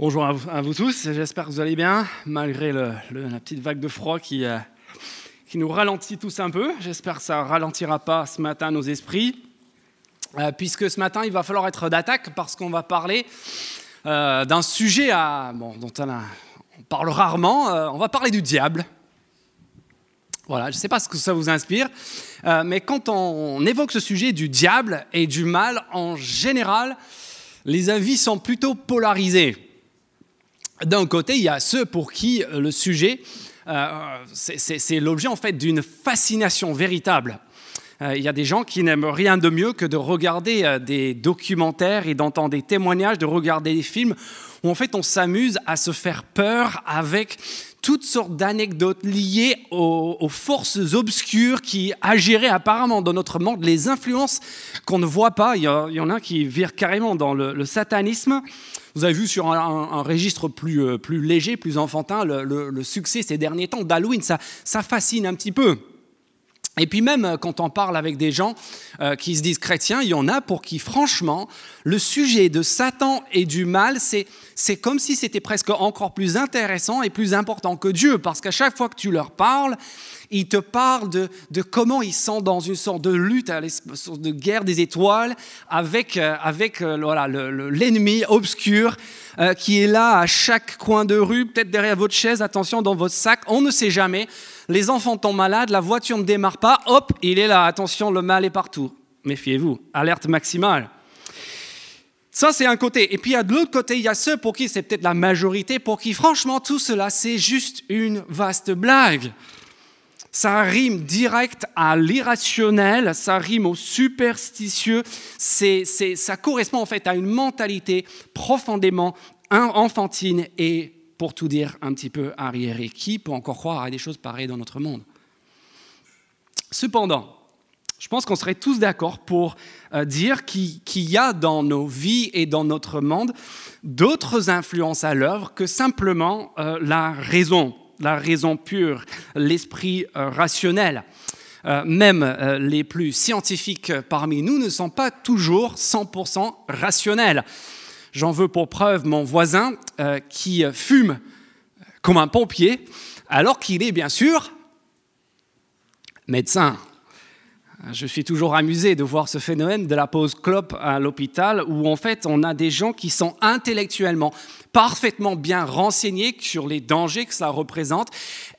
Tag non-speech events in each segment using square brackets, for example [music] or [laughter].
Bonjour à vous, tous, j'espère que vous allez bien, malgré la petite vague de froid qui, euh, qui nous ralentit tous un peu. J'espère que ça ralentira pas ce matin nos esprits, euh, puisque ce matin, il va falloir être d'attaque parce qu'on va parler euh, d'un sujet dont on, parle rarement, on va parler du diable. Voilà, je ne sais pas ce que ça vous inspire, mais quand on évoque ce sujet du diable et du mal, en général, les avis sont plutôt polarisés. D'un côté, il y a ceux pour qui euh, le sujet, euh, c'est- l'objet en fait d'une fascination véritable. Euh, Il y a des gens qui n'aiment rien de mieux que de regarder des documentaires et d'entendre des témoignages, de regarder des films où en fait on s'amuse à se faire peur avec toutes sortes d'anecdotes liées aux, forces obscures qui agiraient apparemment dans notre monde, les influences qu'on ne voit pas. Il y, en a qui virent carrément dans le satanisme. Vous avez vu sur un, registre plus, euh, plus léger, plus enfantin, le, succès ces derniers temps d'Halloween. Ça fascine un petit peu. Et puis même euh, quand on parle avec des gens euh, qui se disent chrétiens, il y en a pour qui franchement le sujet de Satan et du mal, c'est comme si c'était presque encore plus intéressant et plus important que Dieu, parce qu'à chaque fois que tu leur parles, ils te parlent de, de comment ils sont dans une sorte de lutte, à sorte de guerre des étoiles, avec, euh, avec voilà, le- le- l'ennemi obscur qui est là à chaque coin de rue, peut-être derrière votre chaise, attention dans votre sac, on ne sait jamais. Les enfants tombent malades, la voiture ne démarre pas, hop, il est là, attention, le mal est partout. Méfiez-vous, alerte maximale. Ça, c'est un côté. Et puis, à de l'autre côté, il y a ceux pour qui c'est peut-être la majorité, pour qui, franchement, tout cela, c'est juste une vaste blague. Ça rime direct à l'irrationnel, ça rime au superstitieux. Ça correspond en fait à une mentalité profondément in- enfantine et, pour tout dire, un petit peu arriérée. Qui peut encore croire à des choses pareilles dans notre monde Cependant, je pense qu'on serait tous d'accord pour euh, dire qu'il y a dans nos vies et dans notre monde d'autres influences à l'œuvre que simplement euh, la raison, la raison pure, l'esprit euh, rationnel. Même les plus scientifiques parmi nous ne sont pas toujours 100% rationnels. J'en veux pour preuve mon voisin euh, qui fume comme un pompier, alors qu'il est bien sûr médecin. Je suis toujours amusé de voir ce phénomène de la pause clope à l'hôpital où en fait on a des gens qui sont intellectuellement parfaitement bien renseignés sur les dangers que ça représente.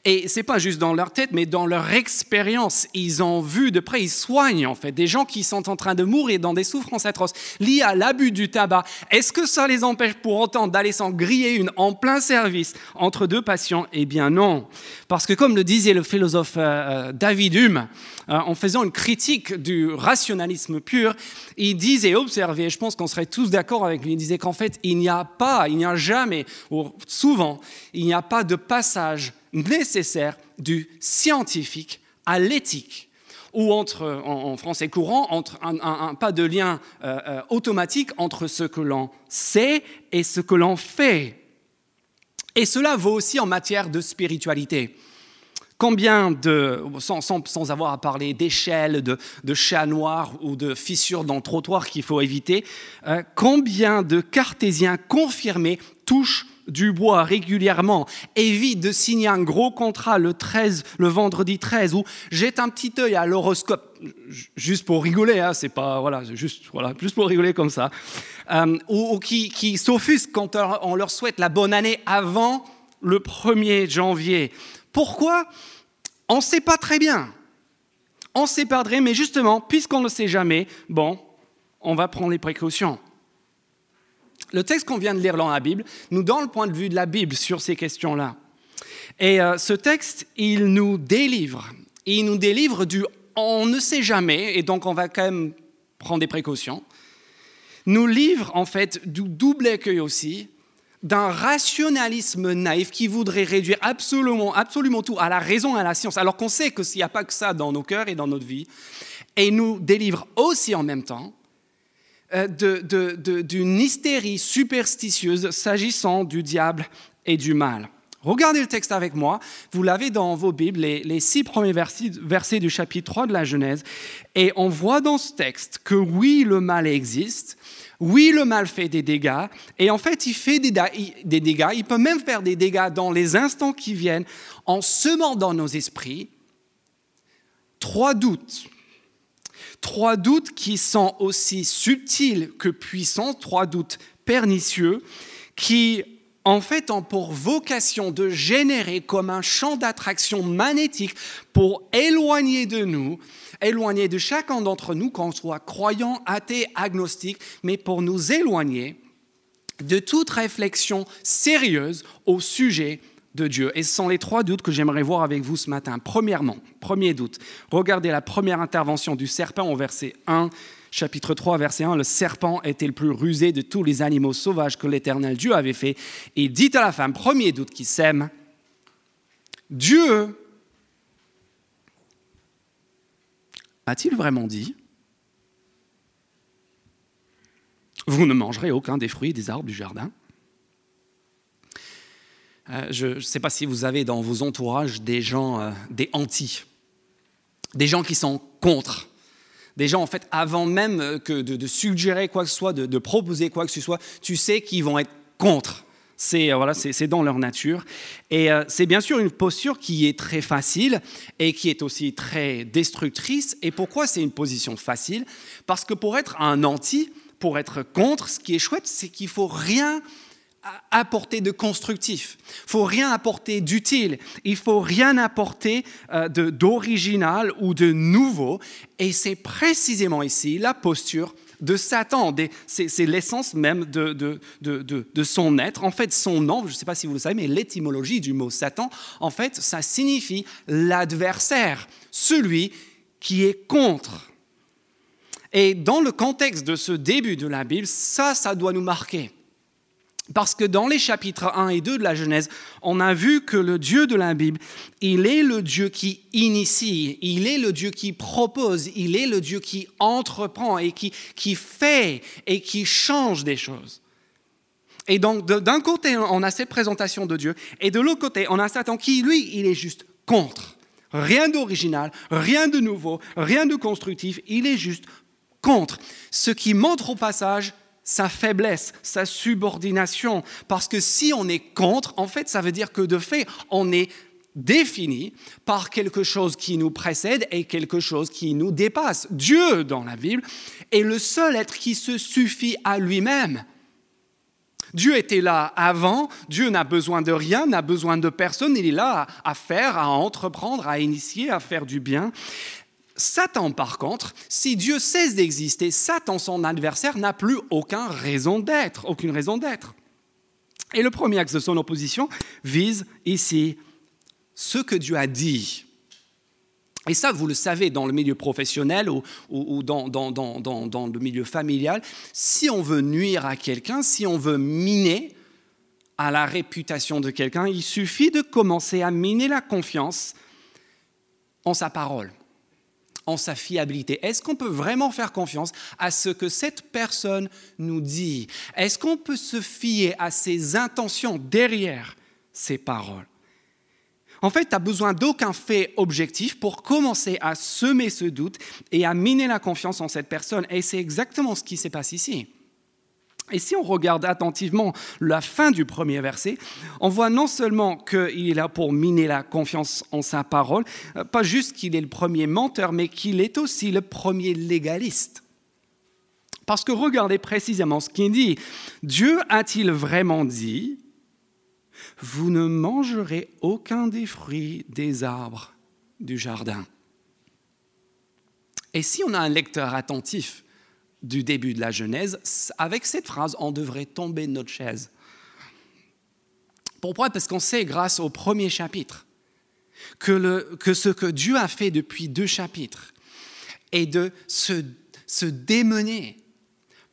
Et c'est pas juste dans leur tête mais dans leur expérience. Ils ont vu de près ils soignent en fait des gens qui sont en train de mourir dans des souffrances atroces liées à l'abus du tabac. Est-ce que ça les empêche pour autant d'aller s'en griller une en plein service entre deux patients? Eh bien non. Parce que comme le disait le philosophe euh, David Hume euh, en faisant une critique du rationalisme pur, il disait, observez, je pense qu'on serait tous d'accord avec lui, il disait qu'en fait, il n'y a pas, il n'y a ou souvent, il n'y a pas de passage nécessaire du scientifique à l'éthique ou entre, en, français courant, entre un, pas de lien euh, euh, automatique entre ce que l'on sait et ce que l'on fait. Et cela vaut aussi en matière de spiritualité. Combien de, sans, sans- sans avoir à parler d'échelles, de, de chats noirs ou de fissures dans le trottoir qu'il faut éviter, euh, combien de cartésiens confirmés touchent du bois régulièrement, évitent de signer un gros contrat le 13, le vendredi 13, ou jettent un petit œil à l'horoscope, ju- juste pour rigoler, hein, c'est pas, voilà, juste, voilà, juste pour rigoler comme ça, euh, ou, qui, qui s'offusquent quand on leur souhaite la bonne année avant le 1er janvier. Pourquoi? On ne sait pas très bien. On ne mais justement, puisqu'on ne sait jamais, bon, on va prendre les précautions. Le texte qu'on vient de lire dans la Bible nous donne le point de vue de la Bible sur ces questions-là. Et euh, ce texte, il nous délivre. Il nous délivre du on ne sait jamais, et donc on va quand même prendre des précautions. Nous livre en fait du double écueil aussi d'un rationalisme naïf qui voudrait réduire absolument, absolument tout à la raison à la science, alors qu'on sait que s'il n'y a pas que ça dans nos cœurs et dans notre vie, et nous délivre aussi en même temps euh, de- de- de- d'une hystérie superstitieuse s'agissant du diable et du mal. Regardez le texte avec moi. Vous l'avez dans vos Bibles, les, six premiers versets, du chapitre 3 de la Genèse. Et on voit dans ce texte que oui, le mal existe. Oui, le mal fait des dégâts. Et en fait, il fait des dégâts. Il peut même faire des dégâts dans les instants qui viennent en semant dans nos esprits trois doutes. Trois doutes qui sont aussi subtils que puissants, trois doutes pernicieux qui en fait ont pour vocation de générer comme un champ d'attraction magnétique pour éloigner de nous, éloigner de chacun d'entre nous, qu'on soit croyant, athée, agnostique, mais pour nous éloigner de toute réflexion sérieuse au sujet de Dieu. Et ce sont les trois doutes que j'aimerais voir avec vous ce matin. Premièrement, premier doute, regardez la première intervention du serpent au verset 1 chapitre 3, verset 1, le serpent était le plus rusé de tous les animaux sauvages que l'Éternel Dieu avait fait. Et dit à la femme, premier doute qui sème, Dieu a-t-il vraiment dit Vous ne mangerez aucun des fruits des arbres du jardin? Euh, Je ne sais pas si vous avez dans vos entourages des gens, euh, des anti, des gens qui sont contre des gens, en fait, avant même euh, que de, suggérer quoi que ce soit, de, proposer quoi que ce soit, tu sais qu'ils vont être contre. C'est voilà, c'est dans leur nature. Et c'est bien sûr une posture qui est très facile et qui est aussi très destructrice. Et pourquoi c'est une position facile? Parce que pour être un anti, pour être contre, ce qui est chouette, c'est qu'il faut rien apporter de constructif, il faut rien apporter d'utile, il faut rien apporter euh, d'original ou de nouveau. Et c'est précisément ici la posture de Satan. C'est l'essence même de, de, de, son être. En fait, son nom, je ne sais pas si vous le savez, mais l'étymologie du mot Satan, en fait, ça signifie l'adversaire, celui qui est contre. Et dans le contexte de ce début de la Bible, ça, ça doit nous marquer. Parce que dans les chapitres 1 et 2 de la Genèse, on a vu que le Dieu de la Bible, il est le Dieu qui initie, il est le Dieu qui propose, il est le Dieu qui entreprend et qui, fait et qui change des choses. Et donc, d'un côté, on a cette présentation de Dieu, et de l'autre côté, on a Satan qui, lui, il est juste contre. Rien d'original, rien de nouveau, rien de constructif, il est juste contre. Ce qui montre au passage sa faiblesse, sa subordination. Parce que si on est contre, en fait, ça veut dire que de fait, on est défini par quelque chose qui nous précède et quelque chose qui nous dépasse. Dieu, dans la Bible, est le seul être qui se suffit à lui-même. Dieu était là avant, Dieu n'a besoin de rien, n'a besoin de personne, il est là à faire, à entreprendre, à initier, à faire du bien. Satan, par contre, si Dieu cesse d'exister, Satan, son adversaire, n'a plus aucune raison d'être, aucune raison d'être. Et le premier axe de son opposition vise ici ce que Dieu a dit. Et ça, vous le savez, dans le milieu professionnel ou, dans, dans, le milieu familial, si on veut nuire à quelqu'un, si on veut miner à la réputation de quelqu'un, il suffit de commencer à miner la confiance en sa parole en sa fiabilité Est-ce qu'on peut vraiment faire confiance à ce que cette personne nous dit? Est-ce qu'on peut se fier à ses intentions derrière ses paroles? En fait, tu n'as besoin d'aucun fait objectif pour commencer à semer ce doute et à miner la confiance en cette personne. Et c'est exactement ce qui s'est passé ici. Et si on regarde attentivement la fin du premier verset, on voit non seulement qu'il est là pour miner la confiance en sa parole, euh, pas juste qu'il est le premier menteur, mais qu'il est aussi le premier légaliste. Parce que regardez précisément ce qu'il dit. Dieu a-t-il vraiment dit, vous ne mangerez aucun des fruits des arbres du jardin Et si on a un lecteur attentif, du début de la Genèse, avec cette phrase, on devrait tomber de notre chaise. Pourquoi? Parce qu'on sait, grâce au premier chapitre, que, ce que Dieu a fait depuis deux chapitres est de se, démener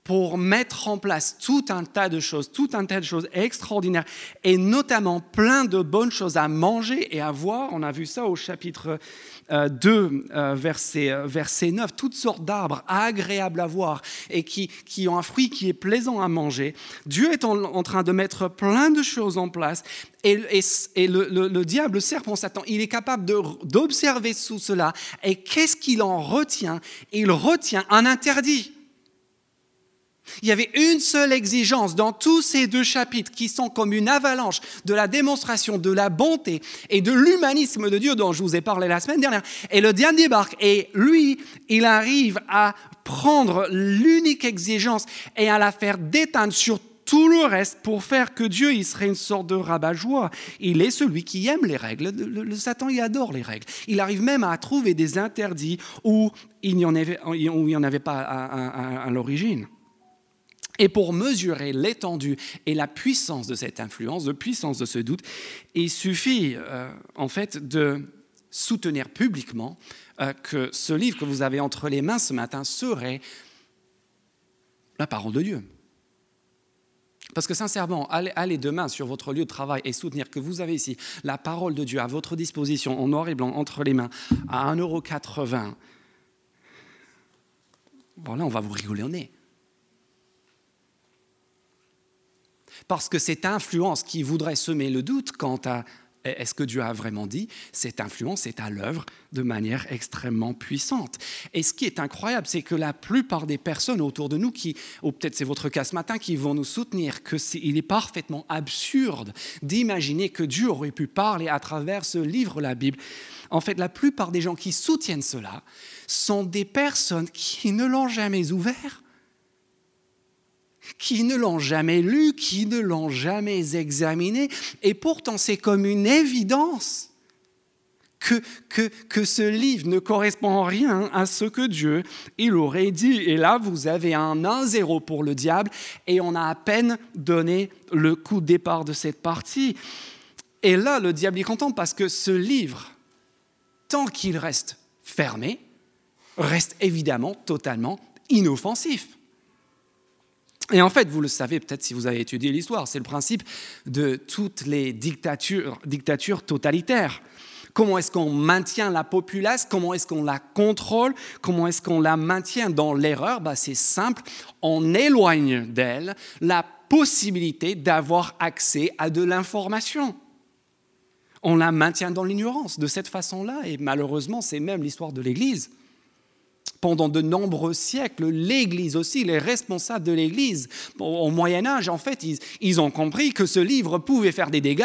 pour mettre en place tout un tas de choses, tout un tas de choses extraordinaires, et notamment plein de bonnes choses à manger et à voir. On a vu ça au chapitre 2, euh, verset, verset 9, toutes sortes d'arbres agréables à voir et qui, qui, ont un fruit qui est plaisant à manger. Dieu est en, train de mettre plein de choses en place et, et, le, le, le, diable, le serpent Satan, il est capable d'observer tout cela. Et qu'est-ce qu'il en retient? Il retient un interdit. Il y avait une seule exigence dans tous ces deux chapitres qui sont comme une avalanche de la démonstration de la bonté et de l'humanisme de Dieu dont je vous ai parlé la semaine dernière. Et le diable débarque et lui, il arrive à prendre l'unique exigence et à la faire déteindre sur tout le reste pour faire que Dieu il serait une sorte de rabat-joie. Il est celui qui aime les règles. Le, Satan, il adore les règles. Il arrive même à trouver des interdits où il n'y en, avait, pas à l'origine. Et pour mesurer l'étendue et la puissance de cette influence, de puissance de ce doute, il suffit euh, en fait de soutenir publiquement euh, que ce livre que vous avez entre les mains ce matin serait la parole de Dieu. Parce que sincèrement, allez, demain sur votre lieu de travail et soutenir que vous avez ici la parole de Dieu à votre disposition en noir et blanc entre les mains à 1,80€. Bon là, on va vous rigoler au nez. Parce que cette influence qui voudrait semer le doute quant à est-ce que Dieu a vraiment dit Cette influence est à l'œuvre de manière extrêmement puissante. Et ce qui est incroyable, c'est que la plupart des personnes autour de nous, qui, ou peut-être c'est votre cas ce matin, qui vont nous soutenir qu'il est, est parfaitement absurde d'imaginer que Dieu aurait pu parler à travers ce livre, la Bible. En fait, la plupart des gens qui soutiennent cela sont des personnes qui ne l'ont jamais ouvert qui ne l'ont jamais lu, qui ne l'ont jamais examiné. Et pourtant, c'est comme une évidence que, que, que, ce livre ne correspond en rien à ce que Dieu il aurait dit. Et là, vous avez un 1-0 pour le diable et on a à peine donné le coup de départ de cette partie. Et là, le diable est content parce que ce livre, tant qu'il reste fermé, reste évidemment totalement inoffensif. Et en fait, vous le savez peut-être si vous avez étudié l'histoire, c'est le principe de toutes les dictatures, dictatures totalitaires. Comment est-ce qu'on maintient la populace? Comment est-ce qu'on la contrôle? Comment est-ce qu'on la maintient dans l'erreur? Bah, C'est simple, on éloigne d'elle la possibilité d'avoir accès à de l'information. On la maintient dans l'ignorance de cette façon-là, et malheureusement, c'est même l'histoire de l'Église pendant de nombreux siècles, l'Église aussi, les responsables de l'Église, au Moyen Âge, en fait, ils, ont compris que ce livre pouvait faire des dégâts.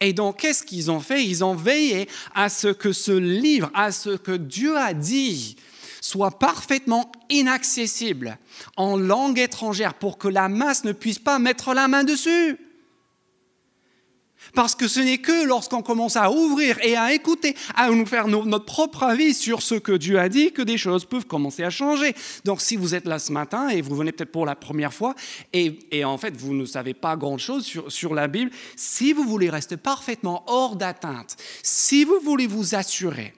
Et donc, qu'est-ce qu'ils ont fait? Ils ont veillé à ce que ce livre, à ce que Dieu a dit, soit parfaitement inaccessible en langue étrangère pour que la masse ne puisse pas mettre la main dessus. Parce que ce n'est que lorsqu'on commence à ouvrir et à écouter, à nous faire notre propre avis sur ce que Dieu a dit, que des choses peuvent commencer à changer. Donc si vous êtes là ce matin et vous venez peut-être pour la première fois et, en fait vous ne savez pas grand-chose sur, sur la Bible, si vous voulez rester parfaitement hors d'atteinte, si vous voulez vous assurer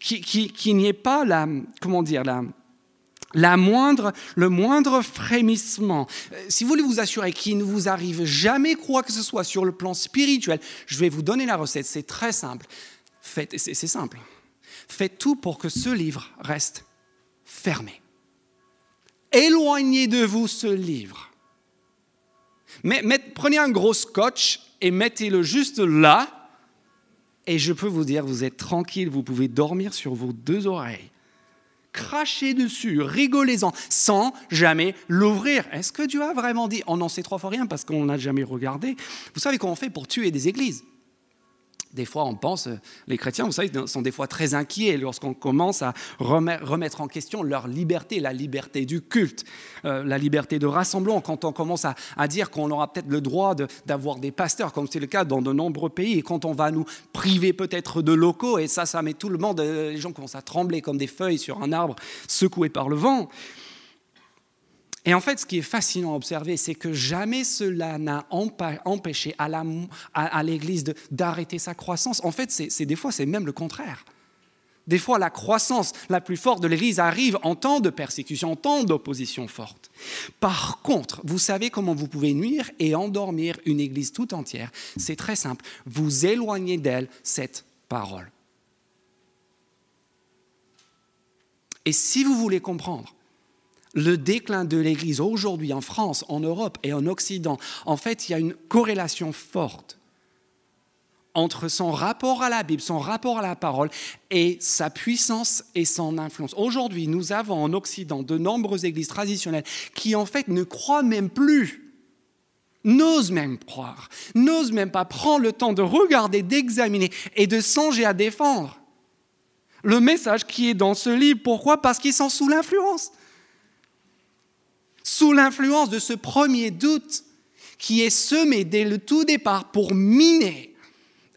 qu'il n'y ait pas la, comment dire, la, la moindre, le moindre frémissement. Euh, si vous voulez vous assurer qu'il ne vous arrive jamais quoi que ce soit sur le plan spirituel, je vais vous donner la recette. C'est très simple. Faites, c'est simple. Faites tout pour que ce livre reste fermé. Éloignez de vous ce livre. Prenez un gros scotch et mettez-le juste là. Et je peux vous dire, vous êtes tranquille, vous pouvez dormir sur vos deux oreilles crachez dessus, rigolez-en, sans jamais l'ouvrir. Est-ce que Dieu a vraiment dit On n'en sait trois fois rien parce qu'on n'a jamais regardé. Vous savez comment on fait pour tuer des églises? Des fois, on pense, les chrétiens, vous savez, sont des fois très inquiets lorsqu'on commence à remettre en question leur liberté, la liberté du culte, euh, la liberté de rassemblement, quand on commence à, dire qu'on aura peut-être le droit d'avoir des pasteurs, comme c'est le cas dans de nombreux pays, et quand on va nous priver peut-être de locaux, et ça, ça met tout le monde, euh, les gens commencent à trembler comme des feuilles sur un arbre secoué par le vent. Et en fait, ce qui est fascinant à observer, c'est que jamais cela n'a empêché à l'Église d'arrêter sa croissance. En fait, c'est des fois, c'est même le contraire. Des fois, la croissance la plus forte de l'Église arrive en temps de persécution, en temps d'opposition forte. Par contre, vous savez comment vous pouvez nuire et endormir une Église tout entière? C'est très simple. Vous éloignez d'elle cette parole. Et si vous voulez comprendre le déclin de l'Église aujourd'hui en France, en Europe et en Occident, en fait, il y a une corrélation forte entre son rapport à la Bible, son rapport à la parole et sa puissance et son influence. Aujourd'hui, nous avons en Occident de nombreuses églises traditionnelles qui en fait ne croient même plus, n'osent même croire, n'osent même pas prendre le temps de regarder, d'examiner et de songer à défendre le message qui est dans ce livre. Pourquoi? Parce qu'ils sont sous l'influence. Sous l'influence de ce premier doute qui est semé dès le tout départ pour miner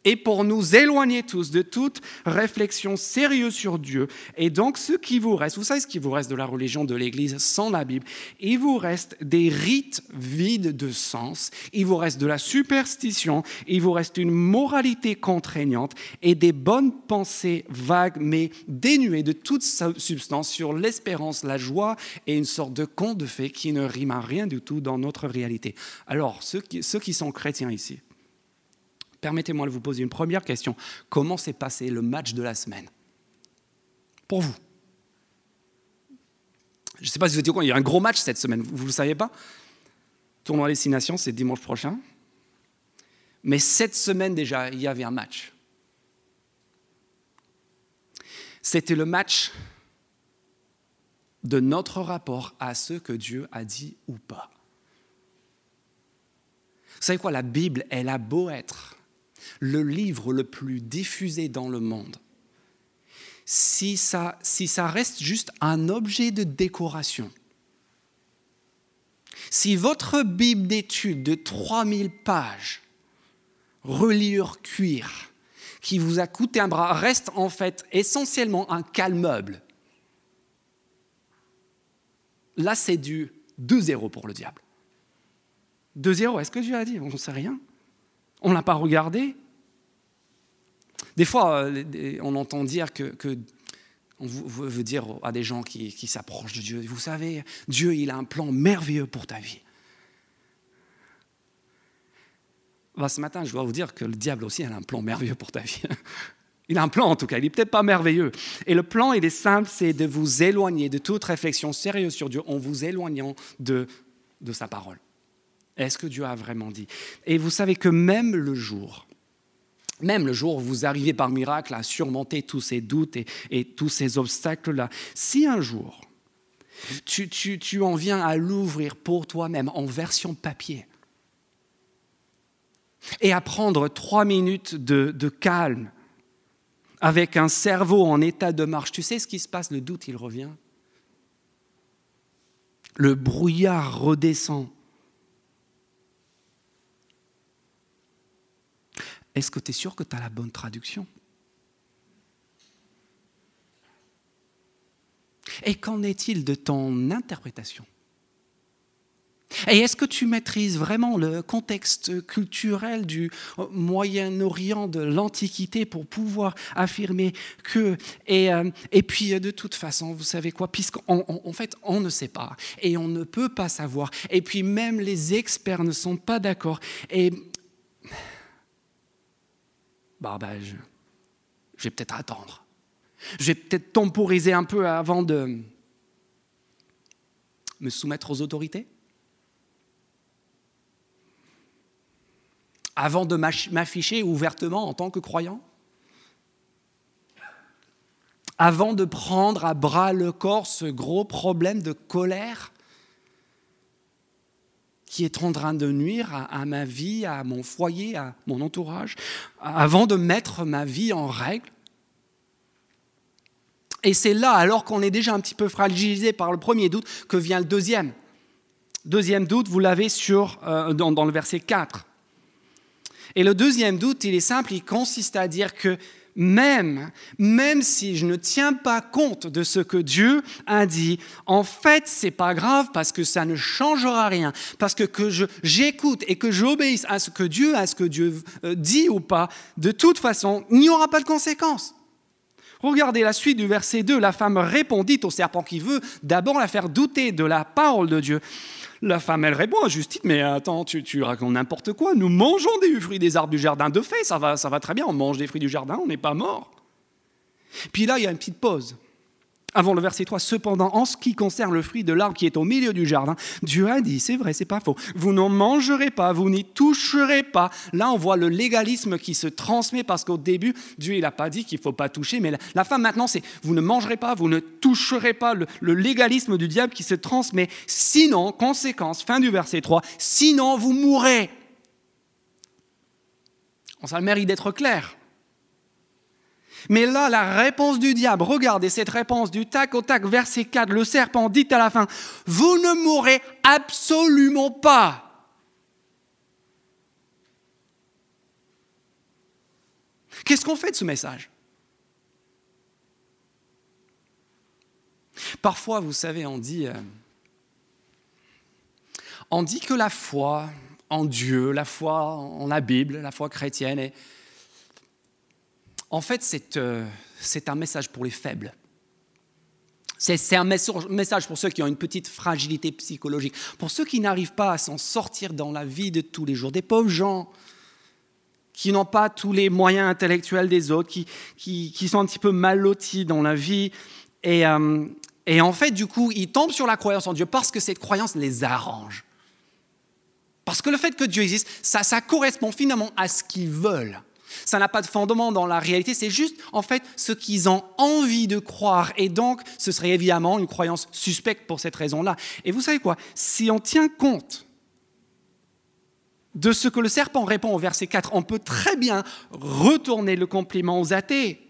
et pour nous éloigner tous de toute réflexion sérieuse sur Dieu. Et donc, ce qui vous reste, vous savez ce qui vous reste de la religion de l'Église sans la Bible? Il vous reste des rites vides de sens, il vous reste de la superstition, il vous reste une moralité contraignante et des bonnes pensées vagues mais dénuées de toute substance sur l'espérance, la joie et une sorte de conte de fées qui ne rime à rien du tout dans notre réalité. Alors, ceux qui, ceux qui sont chrétiens ici, Permettez-moi de vous poser une première question. Comment s'est passé le match de la semaine? Pour vous Je ne sais pas si vous étiez au courant, il y a un gros match cette semaine, vous ne le saviez pas? Tournoi Destination, c'est dimanche prochain. Mais cette semaine déjà, il y avait un match. C'était le match de notre rapport à ce que Dieu a dit ou pas. Vous savez quoi, la Bible, elle a beau être le livre le plus diffusé dans le monde, si ça, si ça reste juste un objet de décoration, si votre Bible d'études de 3000 pages, reliure cuir, qui vous a coûté un bras, reste en fait essentiellement un calmeuble, là c'est du 2-0 pour le diable. 2-0, est-ce que Dieu a dit? On ne sait rien. On ne l'a pas regardé. Des fois, euh, on entend dire que, on veut dire à des gens qui, s'approchent de Dieu, vous savez, Dieu, il a un plan merveilleux pour ta vie. Bah, ce matin, je dois vous dire que le diable aussi a un plan merveilleux pour ta vie. [laughs] Il a un plan en tout cas, il n'est peut-être pas merveilleux. Et le plan, il est simple, c'est de vous éloigner de toute réflexion sérieuse sur Dieu en vous éloignant de, de sa parole. Est-ce que Dieu a vraiment dit? Et vous savez que même le jour, même le jour où vous arrivez par miracle à surmonter tous ces doutes et, tous ces obstacles-là, si un jour tu, en viens à l'ouvrir pour toi-même en version papier et à prendre trois minutes de calme avec un cerveau en état de marche, tu sais ce qui se passe, le doute, il revient. Le brouillard redescend. Est-ce que tu es sûr que tu as la bonne traduction? Et qu'en est-il de ton interprétation? Et est-ce que tu maîtrises vraiment le contexte culturel du Moyen-Orient, de l'Antiquité, pour pouvoir affirmer que... Et, euh, puis, de toute façon, vous savez quoi, puisqu'en en fait, on ne sait pas, et on ne peut pas savoir, et puis même les experts ne sont pas d'accord, et bah, bah, je, vais peut-être attendre. Je vais peut-être temporiser un peu avant de me soumettre aux autorités. Avant de m'afficher ouvertement en tant que croyant. Avant de prendre à bras le corps ce gros problème de colère qui est en train de nuire à, ma vie, à mon foyer, à mon entourage, avant de mettre ma vie en règle. Et c'est là, alors qu'on est déjà un petit peu fragilisé par le premier doute, que vient le deuxième. Deuxième doute, vous l'avez sur, euh, dans, dans le verset 4. Et le deuxième doute, il est simple, il consiste à dire que même, si je ne tiens pas compte de ce que Dieu a dit, en fait, c'est pas grave parce que ça ne changera rien. Parce que que j'écoute et que j'obéisse à ce que Dieu, à ce que Dieu euh, dit ou pas, de toute façon, il n'y aura pas de conséquences. Regardez la suite du verset 2. La femme répondit au serpent qui veut d'abord la faire douter de la parole de Dieu. La femme, elle répond à Justine, mais attends, tu, tu racontes n'importe quoi. Nous mangeons des fruits des arbres du jardin. De fait, ça va, ça va très bien, on mange des fruits du jardin, on n'est pas mort. Puis là, il y a une petite pause. Avant le verset 3, cependant, en ce qui concerne le fruit de l'arbre qui est au milieu du jardin, Dieu a dit, c'est vrai, c'est pas faux, vous n'en mangerez pas, vous n'y toucherez pas. Là, on voit le légalisme qui se transmet parce qu'au début, Dieu, il n'a pas dit qu'il ne faut pas toucher, mais la, femme maintenant, c'est vous ne mangerez pas, vous ne toucherez pas, le, légalisme du diable qui se transmet. Sinon, conséquence, fin du verset 3, sinon vous mourrez. Ça a le mérite d'être clair. Mais là, la réponse du diable, regardez cette réponse du tac au tac, verset 4, le serpent dit à la fin, vous ne mourrez absolument pas. Qu'est-ce qu'on fait de ce message? Parfois, vous savez, on dit, euh, on dit que la foi en Dieu, la foi en la Bible, la foi chrétienne est en fait, euh, c'est un message pour les faibles. C'est un message pour ceux qui ont une petite fragilité psychologique, pour ceux qui n'arrivent pas à s'en sortir dans la vie de tous les jours, des pauvres gens qui n'ont pas tous les moyens intellectuels des autres, qui, sont un petit peu mal lotis dans la vie. Et, euh, et en fait, du coup, ils tombent sur la croyance en Dieu parce que cette croyance les arrange. Parce que le fait que Dieu existe, ça correspond finalement à ce qu'ils veulent. Ça n'a pas de fondement dans la réalité, c'est juste en fait ce qu'ils ont envie de croire. Et donc, ce serait évidemment une croyance suspecte pour cette raison-là. Et vous savez quoi? Si on tient compte de ce que le serpent répond au verset 4, on peut très bien retourner le compliment aux athées.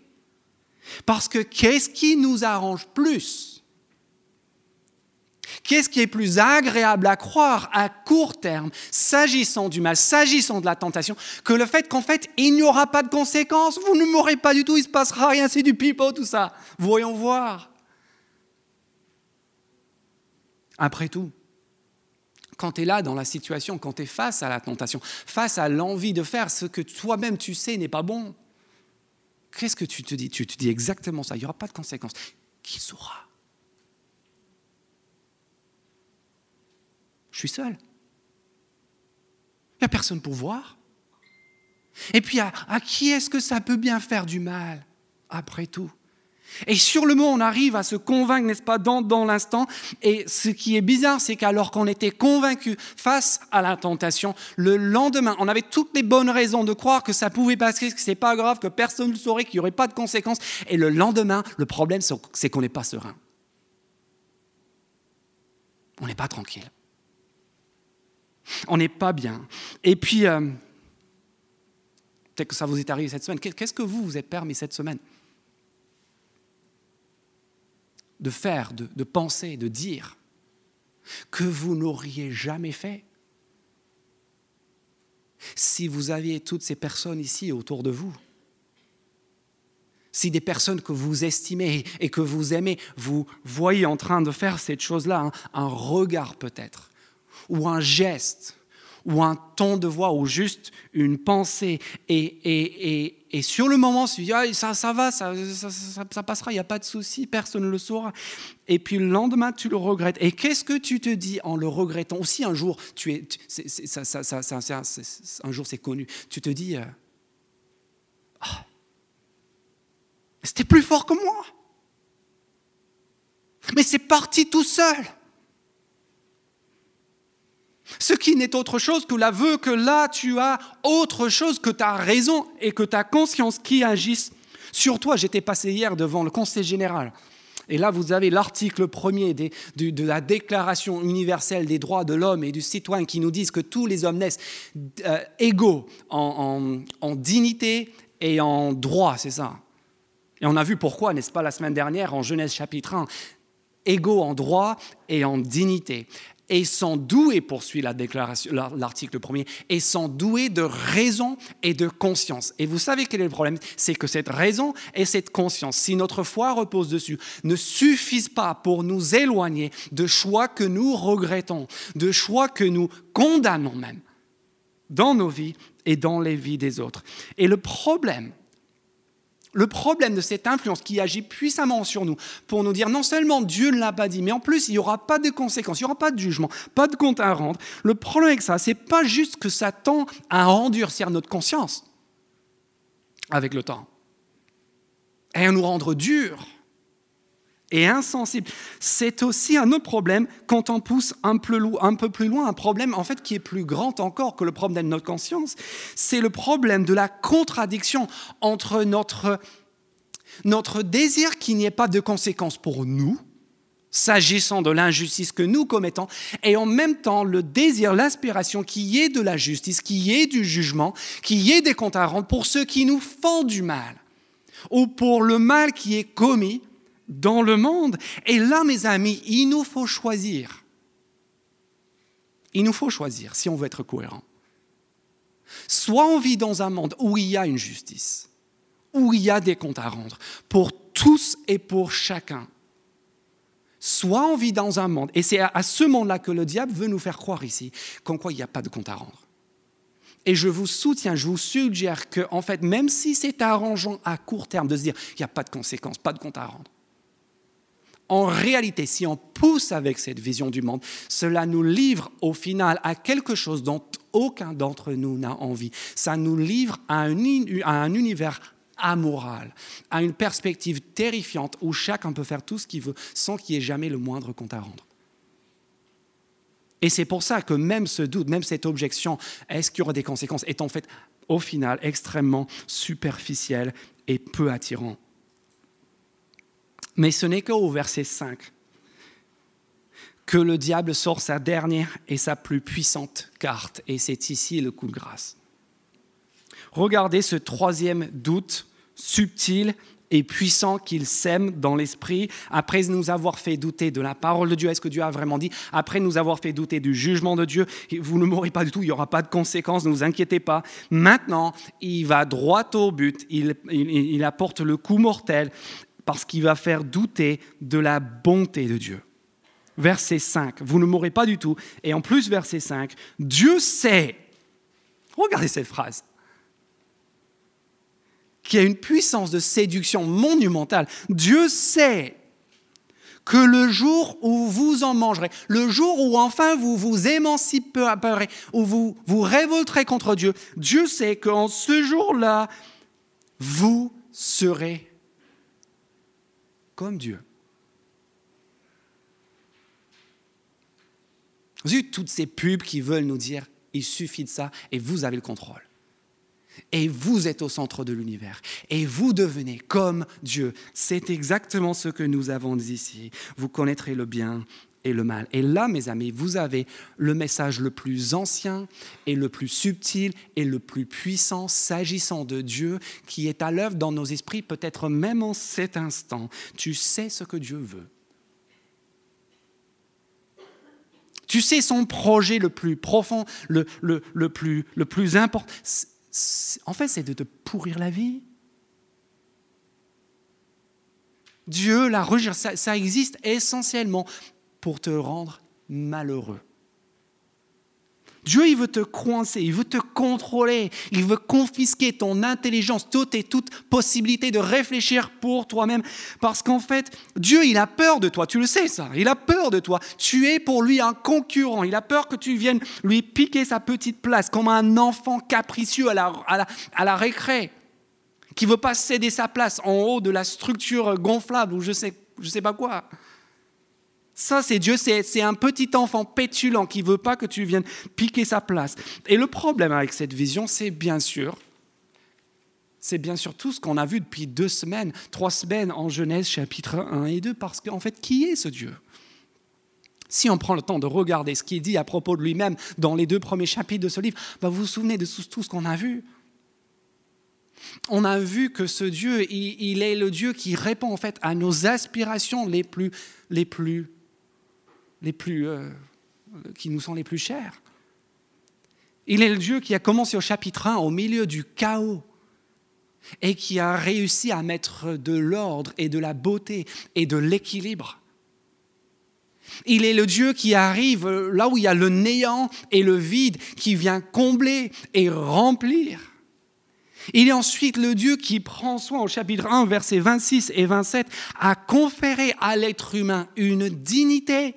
Parce que qu'est-ce qui nous arrange plus? Qu'est-ce qui est plus agréable à croire à court terme, s'agissant du mal, s'agissant de la tentation, que le fait qu'en fait, il n'y aura pas de conséquences, vous ne mourrez pas du tout, il ne se passera rien, c'est du pipeau tout ça. Voyons voir. Après tout, quand tu es là dans la situation, quand tu es face à la tentation, face à l'envie de faire ce que toi-même tu sais n'est pas bon, qu'est-ce que tu te dis? Tu te dis exactement ça, il n'y aura pas de conséquences. Qui saura? Je suis seul. Il n'y a personne pour voir. Et puis, à, qui est-ce que ça peut bien faire du mal, après tout? Et sur le mot, on arrive à se convaincre, n'est-ce pas, dans, dans l'instant. Et ce qui est bizarre, c'est qu'alors qu'on était convaincu face à la tentation, le lendemain, on avait toutes les bonnes raisons de croire que ça pouvait passer, que c'est pas grave, que personne ne saurait, qu'il n'y aurait pas de conséquences. Et le lendemain, le problème, c'est qu'on n'est pas serein. On n'est pas tranquille. On n'est pas bien. Et puis, euh, peut-être que ça vous est arrivé cette semaine. Qu'est-ce que vous vous êtes permis cette semaine De faire, de, de penser, de dire que vous n'auriez jamais fait si vous aviez toutes ces personnes ici autour de vous? Si des personnes que vous estimez et que vous aimez, vous voyez en train de faire cette chose-là, un regard peut-être, ou un geste, ou un ton de voix, ou juste une pensée. Et, et, et, et sur le moment, ah, ça, ça va, ça, ça, passera, il n'y a pas de souci, personne ne le saura. Et puis le lendemain, tu le regrettes. Et qu'est-ce que tu te dis en le regrettant Aussi un jour, tu es, un jour c'est connu, tu te dis, euh, ah, c'était plus fort que moi. Mais c'est parti tout seul. Ce qui n'est autre chose que l'aveu que là, tu as autre chose que ta raison et que ta conscience qui agissent sur toi. J'étais passé hier devant le Conseil général. Et là, vous avez l'article premier de, la Déclaration universelle des droits de l'homme et du citoyen qui nous disent que tous les hommes naissent euh, égaux en, en dignité et en droit, c'est ça. Et on a vu pourquoi, n'est-ce pas, la semaine dernière en Genèse chapitre 1, égaux en droit et en dignité et sont doués, poursuit la déclaration, l'article premier, et sont doués de raison et de conscience. Et vous savez quel est le problème? C'est que cette raison et cette conscience, si notre foi repose dessus, ne suffisent pas pour nous éloigner de choix que nous regrettons, de choix que nous condamnons même dans nos vies et dans les vies des autres. Et le problème, Le problème de cette influence qui agit puissamment sur nous pour nous dire non seulement Dieu ne l'a pas dit, mais en plus il n'y aura pas de conséquences, il n'y aura pas de jugement, pas de compte à rendre. Le problème avec ça, c'est pas juste que ça tend à endurcir notre conscience avec le temps et à nous rendre durs et insensibles. C'est aussi un autre problème quand on pousse un peu, plus loin, un problème en fait qui est plus grand encore que le problème de notre conscience. C'est le problème de la contradiction entre notre, notre désir qu'il n'y ait pas de conséquences pour nous, s'agissant de l'injustice que nous commettons, et en même temps le désir, l'aspiration qu'il y ait de la justice, qu'il y ait du jugement, qu'il y ait des comptes à rendre pour ceux qui nous font du mal, ou pour le mal qui est commis dans le monde. Et là, mes amis, il nous faut choisir. Il nous faut choisir si on veut être cohérent. Soit on vit dans un monde où il y a une justice, où il y a des comptes à rendre pour tous et pour chacun. Soit on vit dans un monde, et c'est à ce monde-là que le diable veut nous faire croire ici, qu'en quoi il n'y a pas de compte à rendre. Et je vous soutiens, je vous suggère que, en fait, même si c'est arrangeant à court terme de se dire qu'il n'y a pas de conséquences, pas de compte à rendre, en réalité, si on pousse avec cette vision du monde, cela nous livre au final à quelque chose dont aucun d'entre nous n'a envie. Ça nous livre à un, univers amoral, à une perspective terrifiante où chacun peut faire tout ce qu'il veut sans qu'il y ait jamais le moindre compte à rendre. Et c'est pour ça que même ce doute, même cette objection, est-ce qu'il y aura des conséquences, est en fait au final extrêmement superficiel et peu attirant. Mais ce n'est qu'au verset 5 que le diable sort sa dernière et sa plus puissante carte, et c'est ici le coup de grâce. Regardez ce troisième doute subtil et puissant qu'il sème dans l'esprit, après nous avoir fait douter de la parole de Dieu, est-ce que Dieu a vraiment dit, après nous avoir fait douter du jugement de Dieu, vous ne mourrez pas du tout, il n'y aura pas de conséquences, ne vous inquiétez pas. Maintenant, il va droit au but, il, il apporte le coup mortel parce qu'il va faire douter de la bonté de Dieu. Verset 5, vous ne mourrez pas du tout. Et en plus, verset 5, Dieu sait, regardez cette phrase, qui a une puissance de séduction monumentale. Dieu sait que le jour où vous en mangerez, le jour où enfin vous vous émanciperez, où vous vous révolterez contre Dieu, Dieu sait qu'en ce jour-là, vous serez comme Dieu. Vu toutes ces pubs qui veulent nous dire il suffit de ça et vous avez le contrôle. Et vous êtes au centre de l'univers. Et vous devenez comme Dieu. C'est exactement ce que nous avons dit ici. Vous connaîtrez le bien et le mal. Et là, mes amis, vous avez le message le plus ancien et le plus subtil et le plus puissant s'agissant de Dieu qui est à l'œuvre dans nos esprits, peut-être même en cet instant. Tu sais ce que Dieu veut. Tu sais son projet le plus profond, le, le, plus, le plus important. En fait, c'est de te pourrir la vie. Dieu, la ça existe essentiellement pour te rendre malheureux. Dieu, il veut te coincer, il veut te contrôler, il veut confisquer ton intelligence, toute et toute possibilité de réfléchir pour toi-même. Parce qu'en fait, Dieu, il a peur de toi, tu le sais ça, il a peur de toi. Tu es pour lui un concurrent, il a peur que tu viennes lui piquer sa petite place comme un enfant capricieux à la, à la, à la récré, qui veut pas céder sa place en haut de la structure gonflable ou je sais, je sais pas quoi. Ça, c'est Dieu, c'est un petit enfant pétulant qui veut pas que tu viennes piquer sa place. Et le problème avec cette vision, c'est bien sûr, c'est bien sûr tout ce qu'on a vu depuis deux semaines, trois semaines en Genèse chapitre 1 et 2, parce qu'en fait, qui est ce Dieu? Si on prend le temps de regarder ce qu'il dit à propos de lui-même dans les deux premiers chapitres de ce livre, bah, vous vous souvenez de tout ce qu'on a vu. On a vu que ce Dieu, il, il, est le Dieu qui répond en fait à nos aspirations les plus, les plus les plus, euh, qui nous sont les plus chers. Il est le Dieu qui a commencé au chapitre 1 au milieu du chaos et qui a réussi à mettre de l'ordre et de la beauté et de l'équilibre. Il est le Dieu qui arrive là où il y a le néant et le vide, qui vient combler et remplir. Il est ensuite le Dieu qui prend soin, au chapitre 1, versets 26 et 27, à conférer à l'être humain une dignité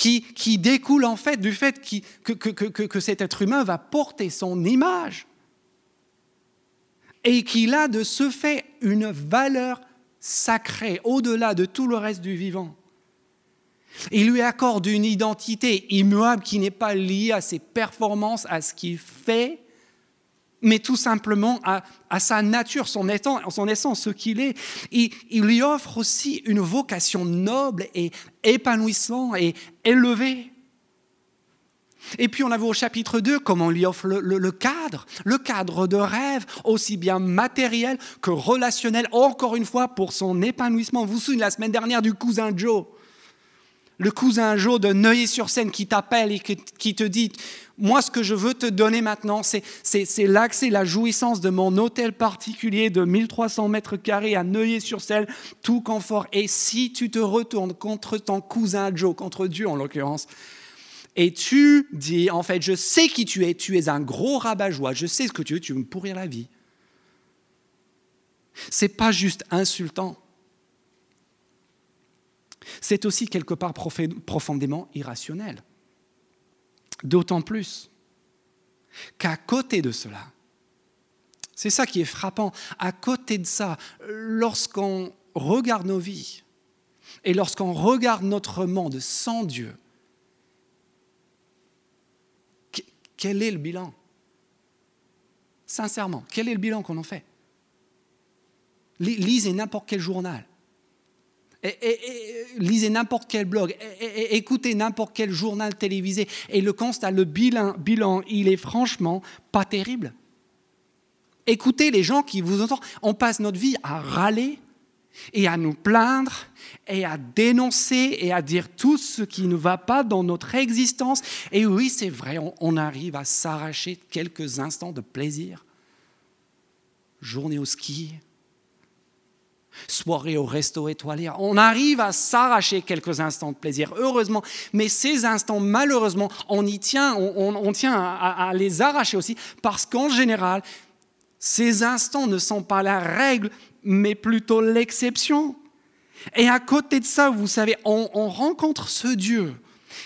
qui, découle en fait du fait que cet être humain va porter son image et qu'il a de ce fait une valeur sacrée au-delà de tout le reste du vivant. Il lui accorde une identité immuable qui n'est pas liée à ses performances, à ce qu'il fait, mais tout simplement à, sa nature, son, son essence, ce qu'il est. Il, lui offre aussi une vocation noble et épanouissante et élevée. Et puis on a vu au chapitre 2 comment on lui offre le, le, cadre, le cadre de rêve, aussi bien matériel que relationnel, encore une fois pour son épanouissement. Vous vous souvenez la semaine dernière du cousin Joe le cousin Joe de Neuilly-sur-Seine qui t'appelle et qui te dit Moi, ce que je veux te donner maintenant, c'est l'accès, la jouissance de mon hôtel particulier de 1300 mètres carrés à Neuilly-sur-Seine, tout confort. Et si tu te retournes contre ton cousin Joe, contre Dieu en l'occurrence, et tu dis, en fait, je sais qui tu es, tu es un gros rabat-joie, je sais ce que tu veux, tu veux me pourrir la vie. C'est pas juste insultant c'est aussi quelque part profondément irrationnel. D'autant plus qu'à côté de cela, c'est ça qui est frappant, à côté de ça, lorsqu'on regarde nos vies et lorsqu'on regarde notre monde sans Dieu, quel est le bilan? Sincèrement, quel est le bilan qu'on en fait? Lisez n'importe quel journal lisez n'importe quel blog, écoutez n'importe quel journal télévisé, et le constat, le bilan, bilan, il est franchement pas terrible. Écoutez les gens qui vous entendent. On passe notre vie à râler et à nous plaindre et à dénoncer et à dire tout ce qui ne va pas dans notre existence. Et oui, c'est vrai, on arrive à s'arracher quelques instants de plaisir. Journée au ski, soirée au resto étoilé. On arrive à s'arracher quelques instants de plaisir, heureusement, mais ces instants, malheureusement, on y tient, on, tient à, les arracher aussi, parce qu'en général, ces instants ne sont pas la règle, mais plutôt l'exception. Et à côté de ça, vous savez, on rencontre ce Dieu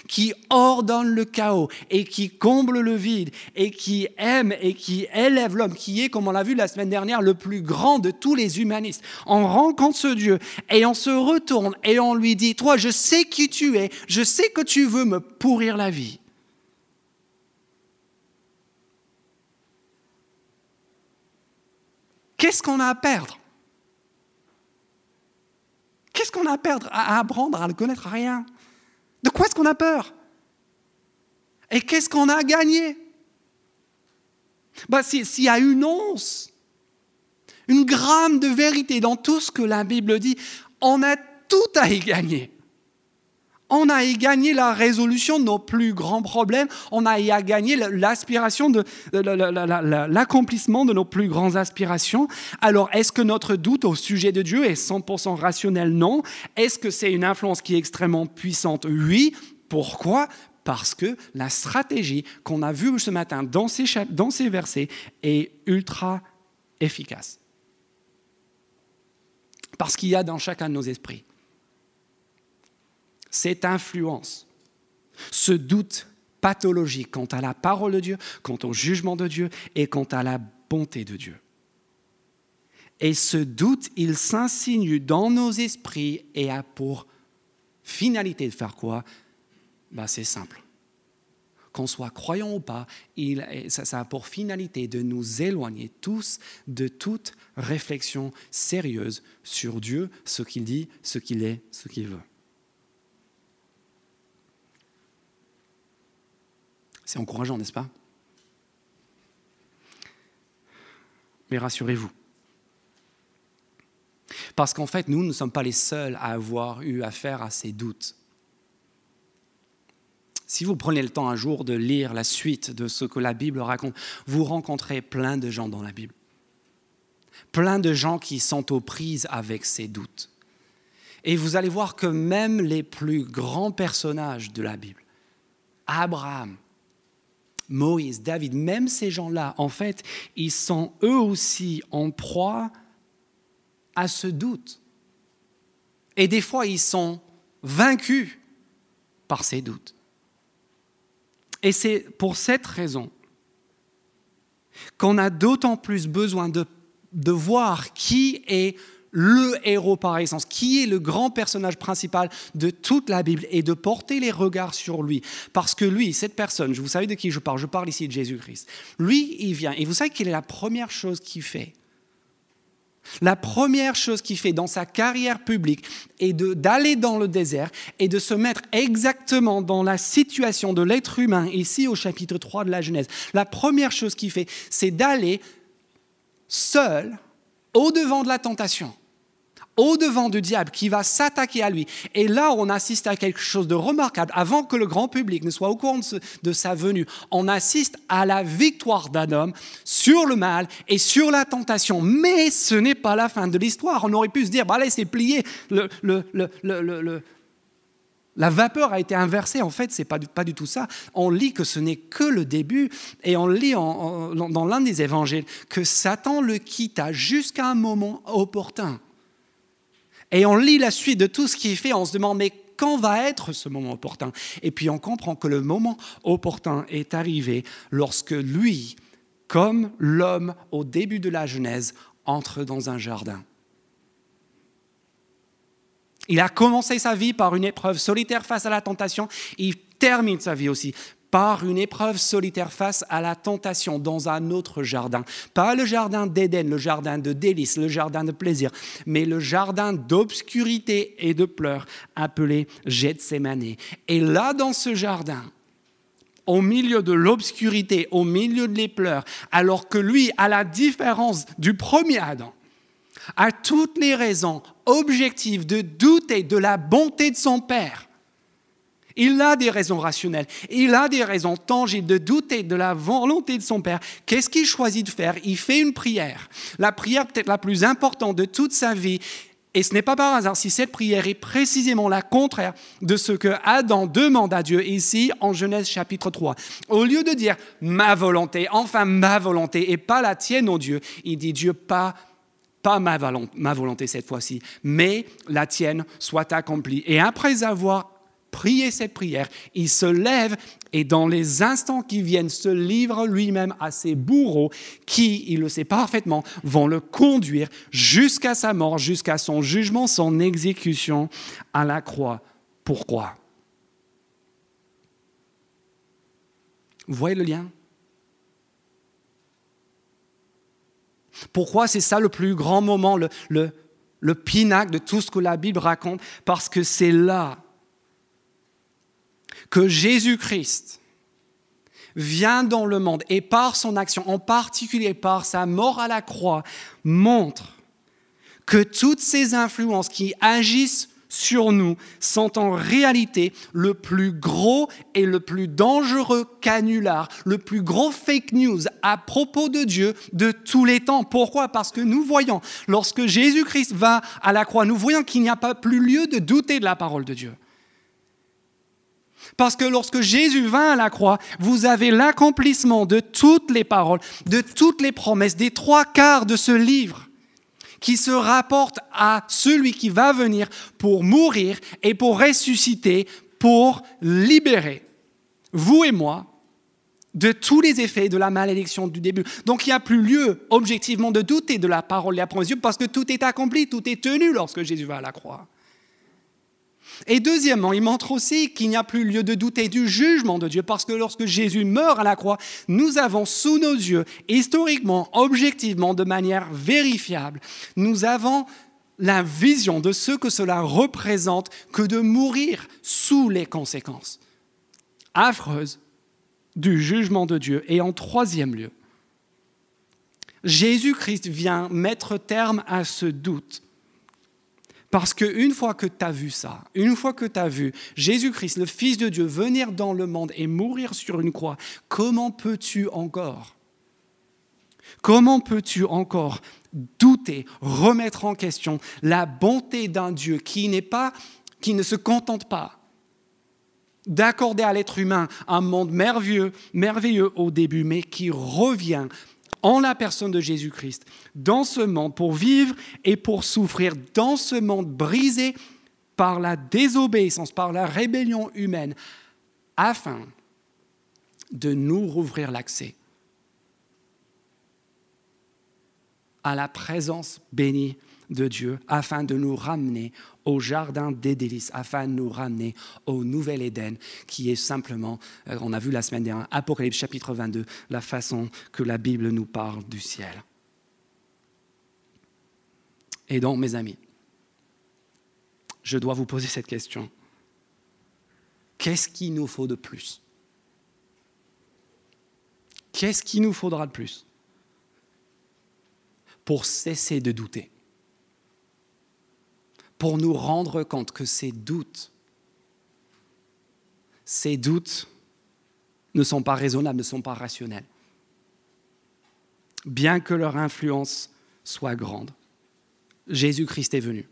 qui ordonne le chaos et qui comble le vide et qui aime et qui élève l'homme, qui est, comme on l'a vu la semaine dernière, le plus grand de tous les humanistes. On rencontre ce Dieu et on se retourne et on lui dit, toi, je sais qui tu es, je sais que tu veux me pourrir la vie. Qu'est-ce qu'on a à perdre? Qu'est-ce qu'on a à perdre, à apprendre, à le connaître Rien. De quoi est-ce qu'on a peur? Et qu'est-ce qu'on a gagné? Bah, S'il y a une once, une gramme de vérité dans tout ce que la Bible dit, on a tout à y gagner. On a y gagné la résolution de nos plus grands problèmes, on a gagné l'aspiration de l'accomplissement de nos plus grandes aspirations. Alors, est-ce que notre doute au sujet de Dieu est 100% rationnel? Non. Est-ce que c'est une influence qui est extrêmement puissante? Oui. Pourquoi? Parce que la stratégie qu'on a vue ce matin dans dans ces versets est ultra efficace. Parce qu'il y a dans chacun de nos esprits cette influence, ce doute pathologique quant à la parole de Dieu, quant au jugement de Dieu et quant à la bonté de Dieu. Et ce doute, il s'insinue dans nos esprits et a pour finalité de faire quoi? Bah, C'est simple. Qu'on soit croyant ou pas, il, ça a pour finalité de nous éloigner tous de toute réflexion sérieuse sur Dieu, ce qu'il dit, ce qu'il est, ce qu'il veut. C'est encourageant, n'est-ce pas? Mais rassurez-vous. Parce qu'en fait, nous ne sommes pas les seuls à avoir eu affaire à ces doutes. Si vous prenez le temps un jour de lire la suite de ce que la Bible raconte, vous rencontrez plein de gens dans la Bible. Plein de gens qui sont aux prises avec ces doutes. Et vous allez voir que même les plus grands personnages de la Bible, Abraham, Moïse, David, même ces gens-là, en fait, ils sont eux aussi en proie à ce doute. Et des fois, ils sont vaincus par ces doutes. Et c'est pour cette raison qu'on a d'autant plus besoin de, de, voir qui est le héros par essence, qui est le grand personnage principal de toute la Bible et de porter les regards sur lui. Parce que lui, cette personne, vous savez de qui je parle, je parle ici de Jésus-Christ. Lui, il vient et vous savez quelle est la première chose qu'il fait? La première chose qu'il fait dans sa carrière publique est d'aller dans le désert et de se mettre exactement dans la situation de l'être humain, ici au chapitre 3 de la Genèse. La première chose qu'il fait, c'est d'aller seul au-devant de la tentation au-devant du diable qui va s'attaquer à lui. Et là, on assiste à quelque chose de remarquable. Avant que le grand public ne soit au courant de, sa venue, on assiste à la victoire d'un homme sur le mal et sur la tentation. Mais ce n'est pas la fin de l'histoire. On aurait pu se dire, bah allez, c'est plié, la vapeur a été inversée. En fait, ce n'est pas, pas, du tout ça. On lit que ce n'est que le début, et on lit dans l'un des évangiles que Satan le quitta jusqu'à un moment opportun. Et on lit la suite de tout ce qui fait, on se demande, mais quand va être ce moment opportun? Et puis on comprend que le moment opportun est arrivé lorsque lui, comme l'homme au début de la Genèse, entre dans un jardin. Il a commencé sa vie par une épreuve solitaire face à la tentation, il termine sa vie aussi par une épreuve solitaire face à la tentation dans un autre jardin. Pas le jardin d'Éden, le jardin de délices, le jardin de plaisir, mais le jardin d'obscurité et de pleurs appelé Gethsemane. Et là, dans ce jardin, au milieu de l'obscurité, au milieu des pleurs, alors que lui, à la différence du premier Adam, a toutes les raisons objectives de douter de la bonté de son Père, il a des raisons rationnelles, il a des raisons tangibles de douter de la volonté de son Père. Qu'est-ce qu'il choisit de faire? Il fait une prière, la prière peut-être la plus importante de toute sa vie. Et ce n'est pas par hasard si cette prière est précisément la contraire de ce que Adam demande à Dieu ici en Genèse chapitre 3. Au lieu de dire ma volonté, enfin ma volonté et pas la tienne, ô Dieu, il dit Dieu, pas pas ma volonté cette fois-ci, mais la tienne soit accomplie. Et après avoir prier cette prière, il se lève et dans les instants qui viennent se livre lui-même à ses bourreaux qui, il le sait parfaitement, vont le conduire jusqu'à sa mort, jusqu'à son jugement, son exécution à la croix. Pourquoi? Vous voyez le lien? Pourquoi c'est ça le plus grand moment, le, le, le pinacle de tout ce que la Bible raconte? Parce que c'est là que Jésus-Christ vient dans le monde et par son action, en particulier par sa mort à la croix, montre que toutes ces influences qui agissent sur nous sont en réalité le plus gros et le plus dangereux canular, le plus gros fake news à propos de Dieu de tous les temps. Pourquoi? Parce que nous voyons, lorsque Jésus-Christ va à la croix, nous voyons qu'il n'y a pas plus lieu de douter de la parole de Dieu. Parce que lorsque Jésus vint à la croix, vous avez l'accomplissement de toutes les paroles, de toutes les promesses, des trois quarts de ce livre qui se rapporte à celui qui va venir pour mourir et pour ressusciter, pour libérer vous et moi de tous les effets de la malédiction du début. Donc il n'y a plus lieu objectivement de douter de la parole de la promesse parce que tout est accompli, tout est tenu lorsque Jésus va à la croix. Et deuxièmement, il montre aussi qu'il n'y a plus lieu de douter du jugement de Dieu, parce que lorsque Jésus meurt à la croix, nous avons sous nos yeux, historiquement, objectivement, de manière vérifiable, nous avons la vision de ce que cela représente que de mourir sous les conséquences affreuses du jugement de Dieu. Et en troisième lieu, Jésus-Christ vient mettre terme à ce doute parce qu'une fois que tu as vu ça, une fois que tu as vu Jésus-Christ, le Fils de Dieu, venir dans le monde et mourir sur une croix, comment peux-tu encore Comment peux-tu encore douter, remettre en question la bonté d'un Dieu qui n'est pas, qui ne se contente pas d'accorder à l'être humain un monde merveilleux, merveilleux au début, mais qui revient en la personne de Jésus-Christ dans ce monde pour vivre et pour souffrir dans ce monde brisé par la désobéissance, par la rébellion humaine, afin de nous rouvrir l'accès à la présence bénie de Dieu afin de nous ramener au jardin des délices, afin de nous ramener au nouvel Éden, qui est simplement, euh, on a vu la semaine dernière, Apocalypse chapitre 22, la façon que la Bible nous parle du ciel. Et donc, mes amis, je dois vous poser cette question. Qu'est-ce qu'il nous faut de plus? Qu'est-ce qu'il nous faudra de plus? Pour cesser de douter pour nous rendre compte que ces doutes, ces doutes ne sont pas raisonnables, ne sont pas rationnels. Bien que leur influence soit grande, Jésus-Christ est venu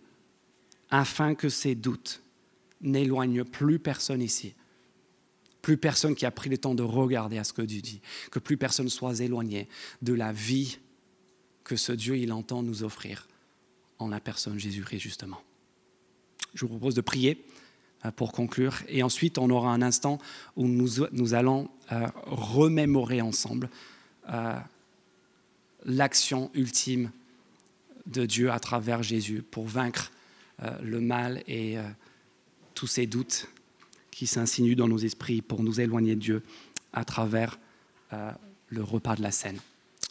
afin que ces doutes n'éloignent plus personne ici, plus personne qui a pris le temps de regarder à ce que Dieu dit, que plus personne soit éloigné de la vie que ce Dieu il entend nous offrir en la personne Jésus-Christ justement. Je vous propose de prier euh, pour conclure. Et ensuite, on aura un instant où nous, allons euh, remémorer ensemble euh, l'action ultime de Dieu à travers Jésus pour vaincre le mal et tous ces doutes qui s'insinuent dans nos esprits pour nous éloigner de Dieu à travers le repas de la scène.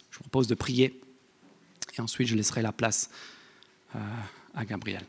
Je vous propose de prier et ensuite je laisserai la place à Gabriel.